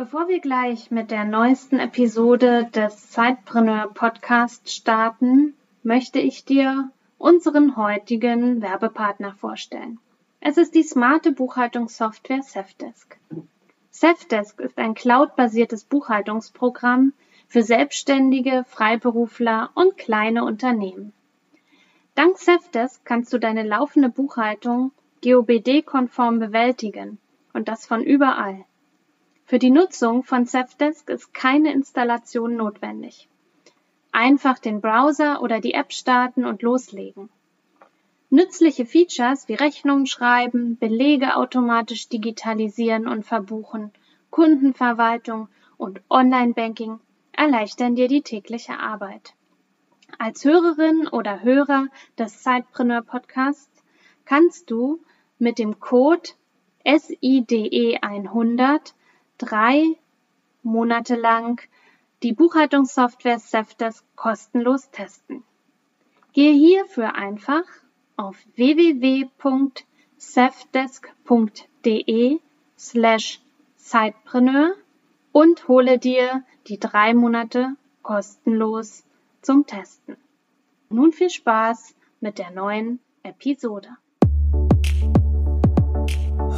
Bevor wir gleich mit der neuesten Episode des Zeitpreneur Podcast starten, möchte ich dir unseren heutigen Werbepartner vorstellen. Es ist die smarte Buchhaltungssoftware Safdesk. Safdesk ist ein cloudbasiertes Buchhaltungsprogramm für Selbstständige, Freiberufler und kleine Unternehmen. Dank Safdesk kannst du deine laufende Buchhaltung GOBD-konform bewältigen und das von überall. Für die Nutzung von Safdesk ist keine Installation notwendig. Einfach den Browser oder die App starten und loslegen. Nützliche Features wie Rechnungen schreiben, Belege automatisch digitalisieren und verbuchen, Kundenverwaltung und Online-Banking erleichtern dir die tägliche Arbeit. Als Hörerin oder Hörer des Zeitpreneur Podcasts kannst du mit dem Code SIDE100 drei Monate lang die Buchhaltungssoftware Safdesk kostenlos testen. Gehe hierfür einfach auf www.safdesk.de slash Zeitpreneur und hole dir die drei Monate kostenlos zum Testen. Nun viel Spaß mit der neuen Episode.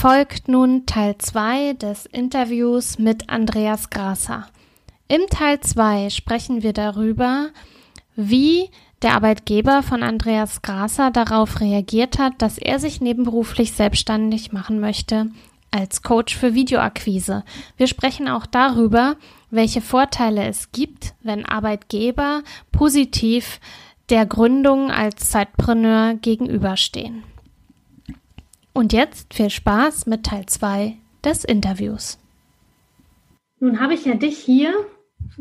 Folgt nun Teil 2 des Interviews mit Andreas Grasser. Im Teil 2 sprechen wir darüber, wie der Arbeitgeber von Andreas Grasser darauf reagiert hat, dass er sich nebenberuflich selbstständig machen möchte als Coach für Videoakquise. Wir sprechen auch darüber, welche Vorteile es gibt, wenn Arbeitgeber positiv der Gründung als Zeitpreneur gegenüberstehen. Und jetzt viel Spaß mit Teil 2 des Interviews. Nun habe ich ja dich hier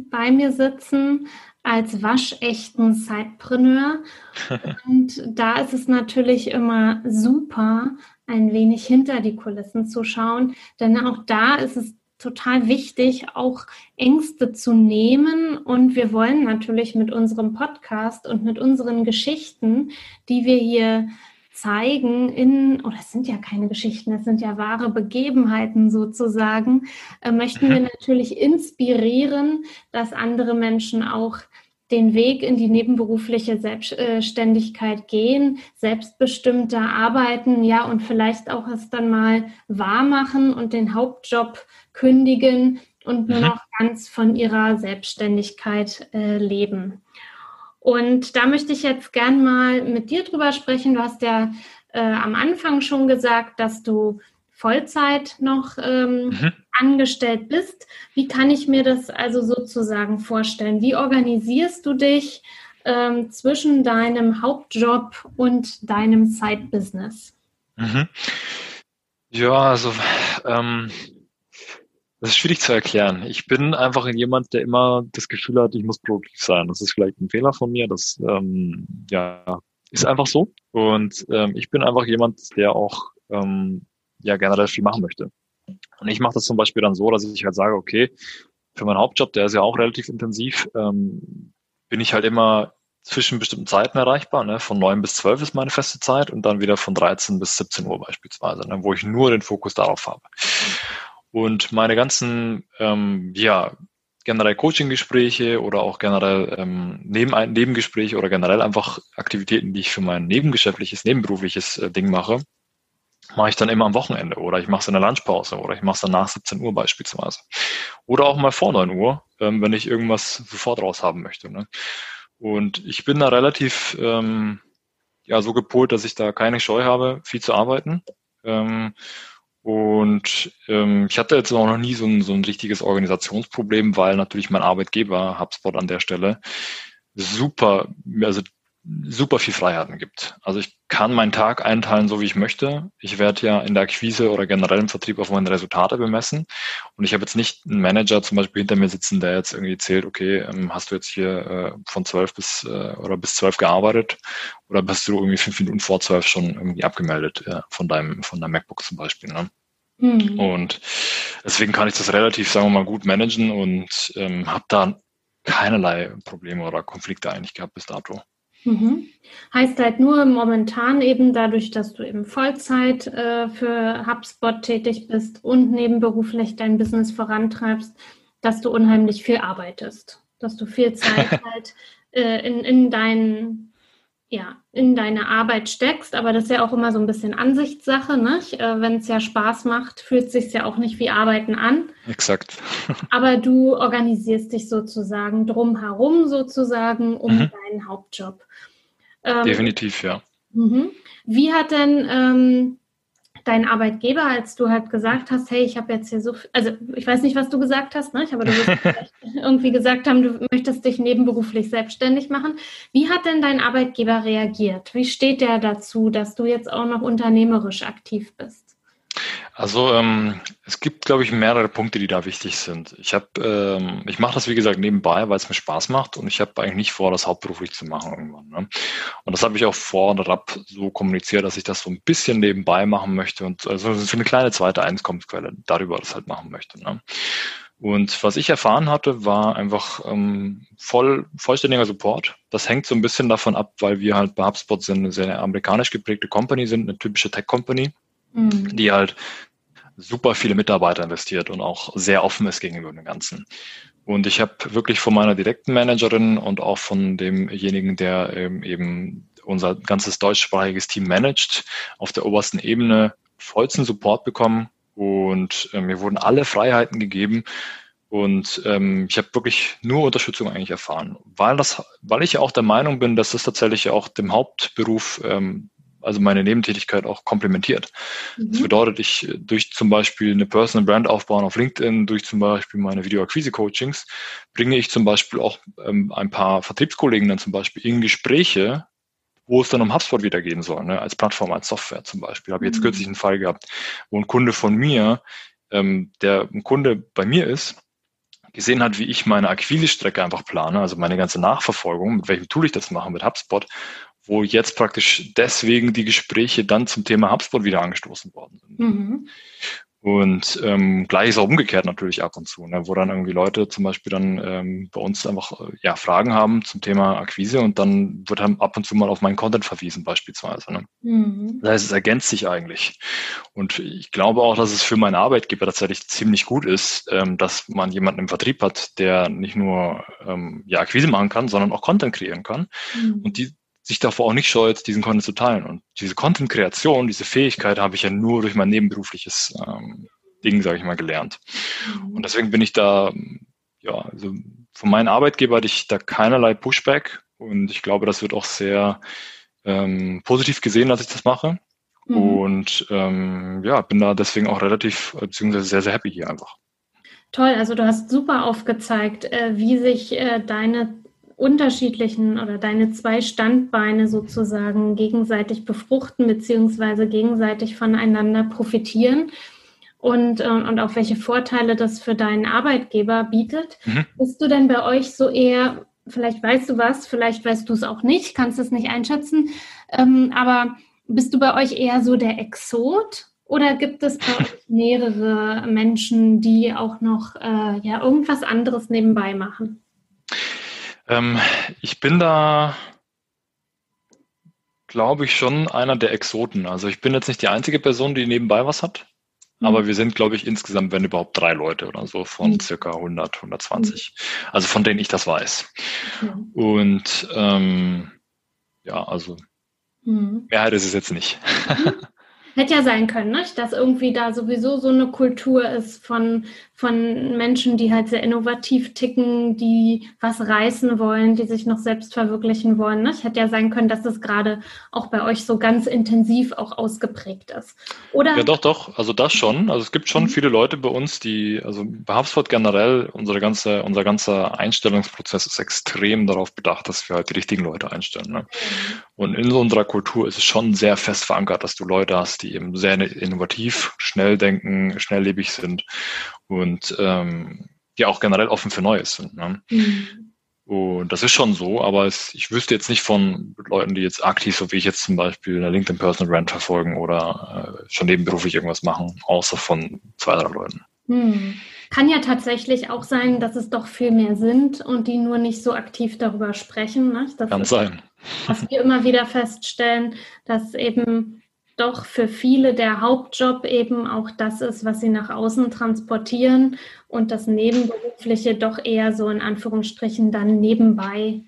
bei mir sitzen als waschechten Zeitpreneur. Und da ist es natürlich immer super, ein wenig hinter die Kulissen zu schauen, denn auch da ist es total wichtig, auch Ängste zu nehmen. Und wir wollen natürlich mit unserem Podcast und mit unseren Geschichten, die wir hier zeigen in, oder es sind ja keine Geschichten, es sind ja wahre Begebenheiten sozusagen, äh, möchten wir mhm. natürlich inspirieren, dass andere Menschen auch den Weg in die nebenberufliche Selbstständigkeit gehen, selbstbestimmter arbeiten, ja, und vielleicht auch es dann mal wahr machen und den Hauptjob kündigen und nur mhm. noch ganz von ihrer Selbstständigkeit äh, leben. Und da möchte ich jetzt gern mal mit dir drüber sprechen. Du hast ja äh, am Anfang schon gesagt, dass du Vollzeit noch ähm, mhm. angestellt bist. Wie kann ich mir das also sozusagen vorstellen? Wie organisierst du dich ähm, zwischen deinem Hauptjob und deinem Side-Business? Mhm. Ja, also ähm, das ist schwierig zu erklären. Ich bin einfach jemand, der immer das Gefühl hat, ich muss produktiv sein. Das ist vielleicht ein Fehler von mir. Das ähm, ja ist einfach so. Und ähm, ich bin einfach jemand, der auch ähm, ja generell viel machen möchte. Und ich mache das zum Beispiel dann so, dass ich halt sage, okay, für meinen Hauptjob, der ist ja auch relativ intensiv, ähm, bin ich halt immer zwischen bestimmten Zeiten erreichbar. Ne? Von neun bis zwölf ist meine feste Zeit und dann wieder von 13 bis 17 Uhr beispielsweise, ne? wo ich nur den Fokus darauf habe. Und meine ganzen, ähm, ja, generell Coaching-Gespräche oder auch generell ähm, Neben Nebengespräche oder generell einfach Aktivitäten, die ich für mein nebengeschäftliches, nebenberufliches äh, Ding mache, mache ich dann immer am Wochenende oder ich mache es in der Lunchpause oder ich mache es dann nach 17 Uhr beispielsweise. Oder auch mal vor 9 Uhr, ähm, wenn ich irgendwas sofort raus haben möchte. Ne? Und ich bin da relativ ähm, ja, so gepolt, dass ich da keine Scheu habe, viel zu arbeiten. Ähm, und ähm, ich hatte jetzt auch noch nie so ein, so ein richtiges Organisationsproblem, weil natürlich mein Arbeitgeber, HubSpot an der Stelle, super, also super viel Freiheiten gibt. Also ich kann meinen Tag einteilen, so wie ich möchte. Ich werde ja in der Akquise oder generell im Vertrieb auf meine Resultate bemessen. Und ich habe jetzt nicht einen Manager zum Beispiel hinter mir sitzen, der jetzt irgendwie zählt, okay, ähm, hast du jetzt hier äh, von zwölf bis äh, oder bis zwölf gearbeitet oder bist du irgendwie fünf Minuten vor zwölf schon irgendwie abgemeldet äh, von deinem von deinem MacBook zum Beispiel. Ne? Mhm. Und deswegen kann ich das relativ, sagen wir mal, gut managen und ähm, habe da keinerlei Probleme oder Konflikte eigentlich gehabt bis dato. Mhm. Heißt halt nur momentan eben dadurch, dass du eben Vollzeit äh, für HubSpot tätig bist und nebenberuflich dein Business vorantreibst, dass du unheimlich viel arbeitest, dass du viel Zeit halt äh, in, in deinen ja, in deine Arbeit steckst, aber das ist ja auch immer so ein bisschen Ansichtssache, ne? Äh, Wenn es ja Spaß macht, fühlt es sich ja auch nicht wie Arbeiten an. Exakt. aber du organisierst dich sozusagen drumherum sozusagen um mhm. deinen Hauptjob. Ähm, Definitiv, ja. Mhm. Wie hat denn ähm, dein Arbeitgeber, als du halt gesagt hast, hey, ich habe jetzt hier so, viel, also ich weiß nicht, was du gesagt hast, ne? aber du wirst irgendwie gesagt haben, du möchtest dich nebenberuflich selbstständig machen. Wie hat denn dein Arbeitgeber reagiert? Wie steht der dazu, dass du jetzt auch noch unternehmerisch aktiv bist? Also ähm, es gibt, glaube ich, mehrere Punkte, die da wichtig sind. Ich habe, ähm, ich mache das wie gesagt nebenbei, weil es mir Spaß macht und ich habe eigentlich nicht vor, das hauptberuflich zu machen irgendwann. Ne? Und das habe ich auch vor und ab so kommuniziert, dass ich das so ein bisschen nebenbei machen möchte und also für eine kleine zweite Einkommensquelle darüber das halt machen möchte. Ne? Und was ich erfahren hatte, war einfach ähm, voll, vollständiger Support. Das hängt so ein bisschen davon ab, weil wir halt bei HubSpot sind, eine sehr amerikanisch geprägte Company sind, eine typische Tech-Company, mhm. die halt super viele Mitarbeiter investiert und auch sehr offen ist gegenüber dem Ganzen. Und ich habe wirklich von meiner direkten Managerin und auch von demjenigen, der ähm, eben unser ganzes deutschsprachiges Team managt, auf der obersten Ebene vollsten Support bekommen. Und äh, mir wurden alle Freiheiten gegeben. Und ähm, ich habe wirklich nur Unterstützung eigentlich erfahren, weil das, weil ich ja auch der Meinung bin, dass das tatsächlich auch dem Hauptberuf ähm, also meine Nebentätigkeit auch komplementiert. Mhm. Das bedeutet, ich durch zum Beispiel eine Personal Brand aufbauen auf LinkedIn, durch zum Beispiel meine Videoakquise-Coachings, bringe ich zum Beispiel auch ähm, ein paar Vertriebskollegen dann zum Beispiel in Gespräche, wo es dann um HubSpot wieder gehen soll, ne, als Plattform, als Software zum Beispiel. Habe jetzt mhm. kürzlich einen Fall gehabt, wo ein Kunde von mir, ähm, der ein Kunde bei mir ist, gesehen hat, wie ich meine Akquise-Strecke einfach plane, also meine ganze Nachverfolgung, mit welchem Tool ich das mache, mit HubSpot wo jetzt praktisch deswegen die Gespräche dann zum Thema HubSpot wieder angestoßen worden sind. Mhm. Und ähm, gleich ist auch umgekehrt natürlich ab und zu, ne, wo dann irgendwie Leute zum Beispiel dann ähm, bei uns einfach äh, ja, Fragen haben zum Thema Akquise und dann wird dann ab und zu mal auf meinen Content verwiesen beispielsweise. Ne. Mhm. Das heißt, es ergänzt sich eigentlich. Und ich glaube auch, dass es für meinen Arbeitgeber tatsächlich ziemlich gut ist, ähm, dass man jemanden im Vertrieb hat, der nicht nur ähm, ja, Akquise machen kann, sondern auch Content kreieren kann. Mhm. Und die sich davor auch nicht scheut, diesen Content zu teilen. Und diese Content-Kreation, diese Fähigkeit habe ich ja nur durch mein nebenberufliches ähm, Ding, sage ich mal, gelernt. Mhm. Und deswegen bin ich da, ja, also von meinem Arbeitgeber hatte ich da keinerlei Pushback und ich glaube, das wird auch sehr ähm, positiv gesehen, dass ich das mache. Mhm. Und ähm, ja, bin da deswegen auch relativ, beziehungsweise sehr, sehr happy hier einfach. Toll, also du hast super aufgezeigt, äh, wie sich äh, deine unterschiedlichen oder deine zwei Standbeine sozusagen gegenseitig befruchten beziehungsweise gegenseitig voneinander profitieren und, äh, und auch welche Vorteile das für deinen Arbeitgeber bietet. Mhm. Bist du denn bei euch so eher, vielleicht weißt du was, vielleicht weißt du es auch nicht, kannst es nicht einschätzen, ähm, aber bist du bei euch eher so der Exot oder gibt es bei euch mehrere Menschen, die auch noch äh, ja, irgendwas anderes nebenbei machen? Ähm, ich bin da, glaube ich, schon einer der Exoten. Also ich bin jetzt nicht die einzige Person, die nebenbei was hat. Mhm. Aber wir sind, glaube ich, insgesamt, wenn überhaupt drei Leute oder so von mhm. circa 100, 120. Mhm. Also von denen ich das weiß. Mhm. Und ähm, ja, also. Mehrheit ist es jetzt nicht. Hätte ja sein können, ne? dass irgendwie da sowieso so eine Kultur ist von, von Menschen, die halt sehr innovativ ticken, die was reißen wollen, die sich noch selbst verwirklichen wollen. Ne? Hätte ja sein können, dass das gerade auch bei euch so ganz intensiv auch ausgeprägt ist. Oder? Ja, doch, doch. Also das schon. Also es gibt schon mhm. viele Leute bei uns, die, also bei HubSpot generell, unsere ganze, unser ganzer Einstellungsprozess ist extrem darauf bedacht, dass wir halt die richtigen Leute einstellen. Ne? Und in unserer Kultur ist es schon sehr fest verankert, dass du Leute hast, die eben sehr innovativ, schnell denken, schnelllebig sind und ähm, die auch generell offen für Neues sind. Ne? Mhm. Und das ist schon so, aber es, ich wüsste jetzt nicht von Leuten, die jetzt aktiv, so wie ich jetzt zum Beispiel eine LinkedIn Personal Brand verfolgen oder äh, schon nebenberuflich irgendwas machen, außer von zwei, drei Leuten. Hm. Kann ja tatsächlich auch sein, dass es doch viel mehr sind und die nur nicht so aktiv darüber sprechen. Ne? Das Kann sein. Was wir immer wieder feststellen, dass eben doch für viele der Hauptjob eben auch das ist, was sie nach außen transportieren und das Nebenberufliche doch eher so in Anführungsstrichen dann nebenbei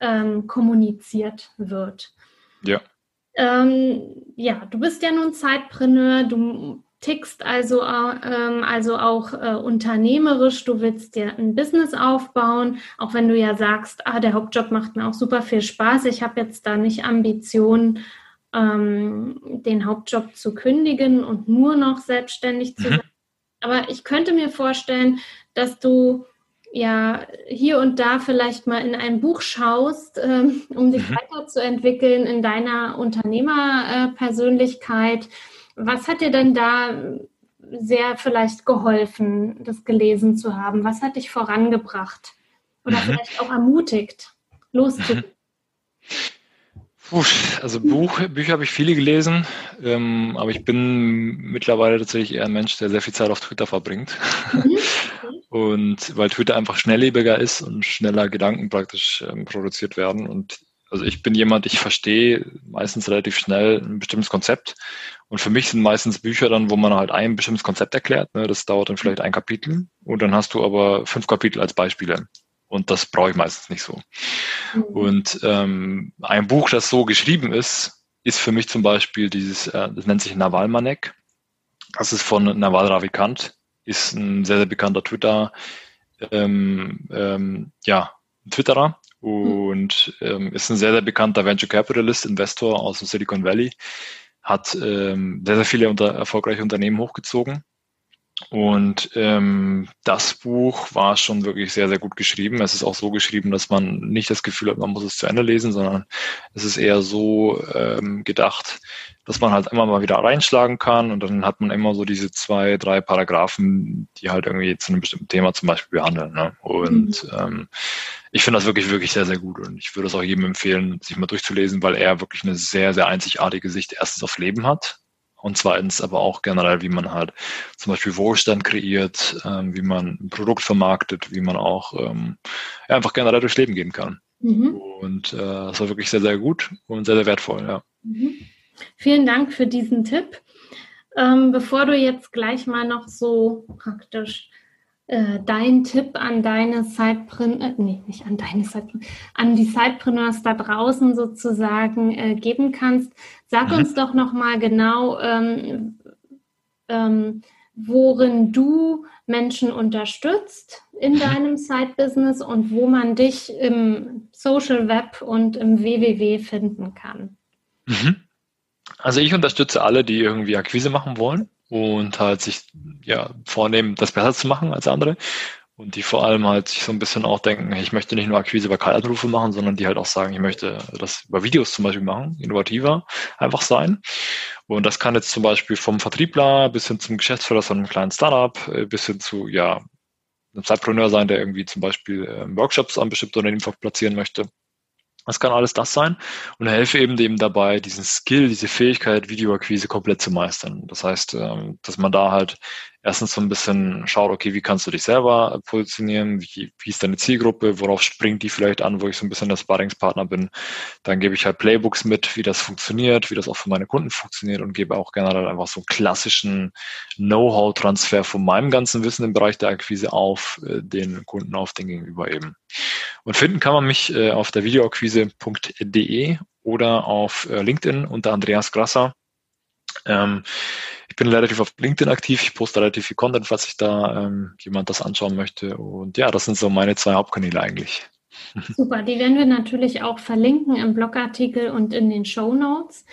ähm, kommuniziert wird. Ja. Ähm, ja, du bist ja nun Zeitpreneur, du tickst also, ähm, also auch äh, unternehmerisch, du willst dir ein Business aufbauen, auch wenn du ja sagst, ah, der Hauptjob macht mir auch super viel Spaß, ich habe jetzt da nicht Ambitionen, ähm, den Hauptjob zu kündigen und nur noch selbstständig zu mhm. sein. Aber ich könnte mir vorstellen, dass du ja hier und da vielleicht mal in ein Buch schaust, ähm, um dich mhm. weiterzuentwickeln in deiner Unternehmerpersönlichkeit. Was hat dir denn da sehr vielleicht geholfen, das gelesen zu haben? Was hat dich vorangebracht oder mhm. vielleicht auch ermutigt, loszugehen? Puh, also Buch, Bücher habe ich viele gelesen, ähm, aber ich bin mittlerweile tatsächlich eher ein Mensch, der sehr viel Zeit auf Twitter verbringt. Mhm. und weil Twitter einfach schnelllebiger ist und schneller Gedanken praktisch ähm, produziert werden. Und also ich bin jemand, ich verstehe meistens relativ schnell ein bestimmtes Konzept. Und für mich sind meistens Bücher dann, wo man halt ein bestimmtes Konzept erklärt. Ne? Das dauert dann vielleicht ein Kapitel. Und dann hast du aber fünf Kapitel als Beispiele. Und das brauche ich meistens nicht so. Mhm. Und ähm, ein Buch, das so geschrieben ist, ist für mich zum Beispiel dieses, äh, das nennt sich Navalmanek. Das ist von Naval Ravikant, ist ein sehr, sehr bekannter Twitter, ähm, ähm, ja, Twitterer und ähm, ist ein sehr, sehr bekannter Venture Capitalist, Investor aus dem Silicon Valley, hat ähm, sehr, sehr viele unter, erfolgreiche Unternehmen hochgezogen und ähm, das Buch war schon wirklich sehr, sehr gut geschrieben. Es ist auch so geschrieben, dass man nicht das Gefühl hat, man muss es zu Ende lesen, sondern es ist eher so ähm, gedacht, dass man halt immer mal wieder reinschlagen kann und dann hat man immer so diese zwei, drei Paragraphen, die halt irgendwie zu einem bestimmten Thema zum Beispiel behandeln. Ne? Und mhm. ähm, ich finde das wirklich, wirklich sehr, sehr gut und ich würde es auch jedem empfehlen, sich mal durchzulesen, weil er wirklich eine sehr, sehr einzigartige Sicht erstens auf Leben hat und zweitens aber auch generell, wie man halt zum Beispiel Wohlstand kreiert, ähm, wie man ein Produkt vermarktet, wie man auch ähm, ja, einfach generell durchs Leben gehen kann. Mhm. Und äh, das war wirklich sehr, sehr gut und sehr, sehr wertvoll, ja. Mhm. Vielen Dank für diesen Tipp. Ähm, bevor du jetzt gleich mal noch so praktisch äh, dein Tipp an deine Sidepreneurs, äh, nee, nicht an deine Sidepreneurs, an die Sidepreneurs da draußen sozusagen äh, geben kannst. Sag mhm. uns doch nochmal genau, ähm, ähm, worin du Menschen unterstützt in mhm. deinem Side-Business und wo man dich im Social Web und im WWW finden kann. Mhm. Also ich unterstütze alle, die irgendwie Akquise machen wollen und halt sich ja vornehmen, das besser zu machen als andere. Und die vor allem halt sich so ein bisschen auch denken, ich möchte nicht nur Akquise über Kaltanrufe machen, sondern die halt auch sagen, ich möchte das über Videos zum Beispiel machen, innovativer einfach sein. Und das kann jetzt zum Beispiel vom Vertriebler bis hin zum Geschäftsführer von einem kleinen Startup, äh, bis hin zu, ja, einem Zeitpreneur sein, der irgendwie zum Beispiel äh, Workshops an bestimmte Unternehmen platzieren möchte. Das kann alles das sein und helfe eben dem dabei, diesen Skill, diese Fähigkeit, Videoakquise komplett zu meistern. Das heißt, ähm, dass man da halt erstens so ein bisschen schaut, okay, wie kannst du dich selber positionieren, wie, wie ist deine Zielgruppe, worauf springt die vielleicht an, wo ich so ein bisschen der Sparringspartner bin. Dann gebe ich halt Playbooks mit, wie das funktioniert, wie das auch für meine Kunden funktioniert und gebe auch generell einfach so einen klassischen Know-how-Transfer von meinem ganzen Wissen im Bereich der Akquise auf äh, den Kunden, auf den Gegenüber eben. Und finden kann man mich äh, auf der videoakquise.de oder auf äh, LinkedIn unter Andreas Grasser Ähm, ich bin relativ auf LinkedIn aktiv, ich poste relativ viel Content, falls sich da ähm, jemand das anschauen möchte. Und ja, das sind so meine zwei Hauptkanäle eigentlich. Super, die werden wir natürlich auch verlinken im Blogartikel und in den Show Notes.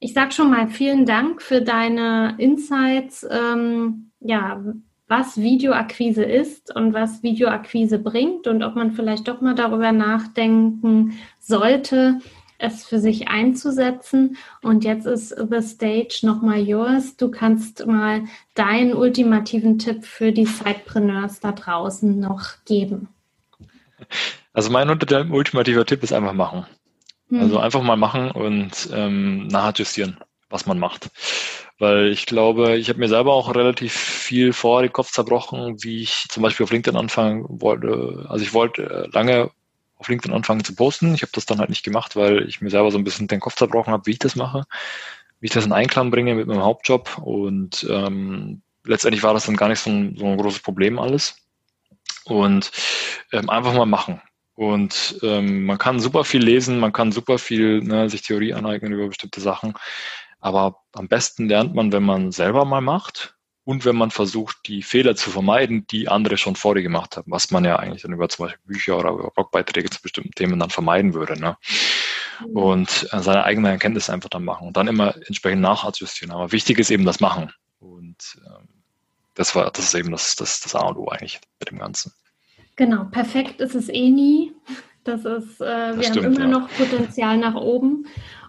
Ich sage schon mal vielen Dank für deine Insights, ähm, ja, was Videoakquise ist und was Videoakquise bringt und ob man vielleicht doch mal darüber nachdenken sollte, es für sich einzusetzen. Und jetzt ist the stage nochmal yours. Du kannst mal deinen ultimativen Tipp für die Sidepreneurs da draußen noch geben. Also mein ultimativer Tipp ist einfach machen. Mhm. Also einfach mal machen und ähm, nachjustieren, was man macht. Weil ich glaube, ich habe mir selber auch relativ viel vor den Kopf zerbrochen, wie ich zum Beispiel auf LinkedIn anfangen wollte. Also ich wollte äh, lange auf LinkedIn anfangen zu posten. Ich habe das dann halt nicht gemacht, weil ich mir selber so ein bisschen den Kopf zerbrochen habe, wie ich das mache, wie ich das in Einklang bringe mit meinem Hauptjob. Und ähm, letztendlich war das dann gar nicht so ein, so ein großes Problem alles. Und ähm, einfach mal machen. Und ähm, man kann super viel lesen, man kann super viel ne, sich Theorie aneignen über bestimmte Sachen. Aber am besten lernt man, wenn man selber mal macht und wenn man versucht, die Fehler zu vermeiden, die andere schon vor dir gemacht haben, was man ja eigentlich dann über zum Beispiel Bücher oder über Blogbeiträge zu bestimmten Themen dann vermeiden würde. Ne? Mhm. Und äh, seine eigene Erkenntnis einfach dann machen und dann immer entsprechend nachadjustieren. Aber wichtig ist eben das Machen. Und ähm, das war, das ist eben das, das, das A und O eigentlich mit dem Ganzen. Genau, perfekt ist es eh nie. Das ist, äh, das wir stimmt, haben immer ja. noch Potenzial nach oben.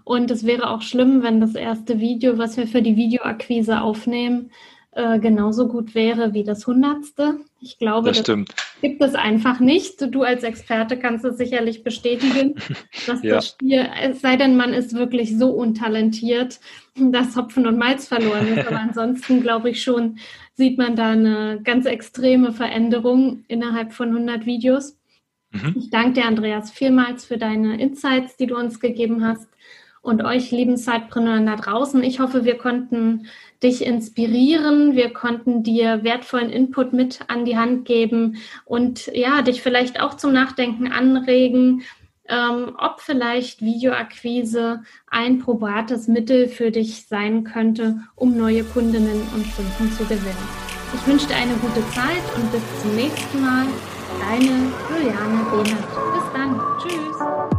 Und es wäre auch schlimm, wenn das erste Video, was wir für die Videoakquise aufnehmen, äh, genauso gut wäre wie das hundertste. Ich glaube, das, das gibt es einfach nicht. Du als Experte kannst es sicherlich bestätigen, dass ja. das Spiel, es sei denn, man ist wirklich so untalentiert, dass Hopfen und Malz verloren ist. Aber ansonsten glaube ich schon, sieht man da eine ganz extreme Veränderung innerhalb von 100 Videos. Mhm. Ich danke dir, Andreas, vielmals für deine Insights, die du uns gegeben hast und euch, lieben Zeitpreneuren da draußen. Ich hoffe, wir konnten dich inspirieren, wir konnten dir wertvollen Input mit an die Hand geben und ja, dich vielleicht auch zum Nachdenken anregen, ähm, ob vielleicht Videoakquise ein probates Mittel für dich sein könnte, um neue Kundinnen und Kunden zu gewinnen. Ich wünsche dir eine gute Zeit und bis zum nächsten Mal. Deine Juliane Behnert. Bis dann. Tschüss.